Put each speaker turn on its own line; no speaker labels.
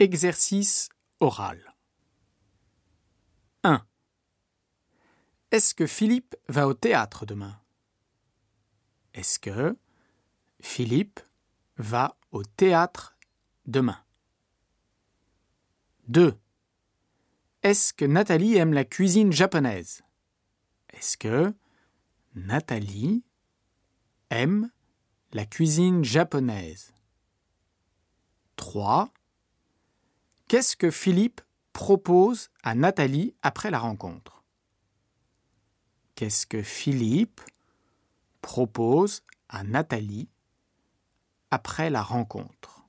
Exercice oral. 1. Est-ce que Philippe va au théâtre demain? Est-ce que Philippe va au théâtre demain? 2. Est-ce que Nathalie aime la cuisine japonaise? Est-ce que Nathalie aime la cuisine japonaise? 3. Qu'est-ce que Philippe propose à Nathalie après la rencontre? Qu'est-ce que Philippe propose à Nathalie après la rencontre?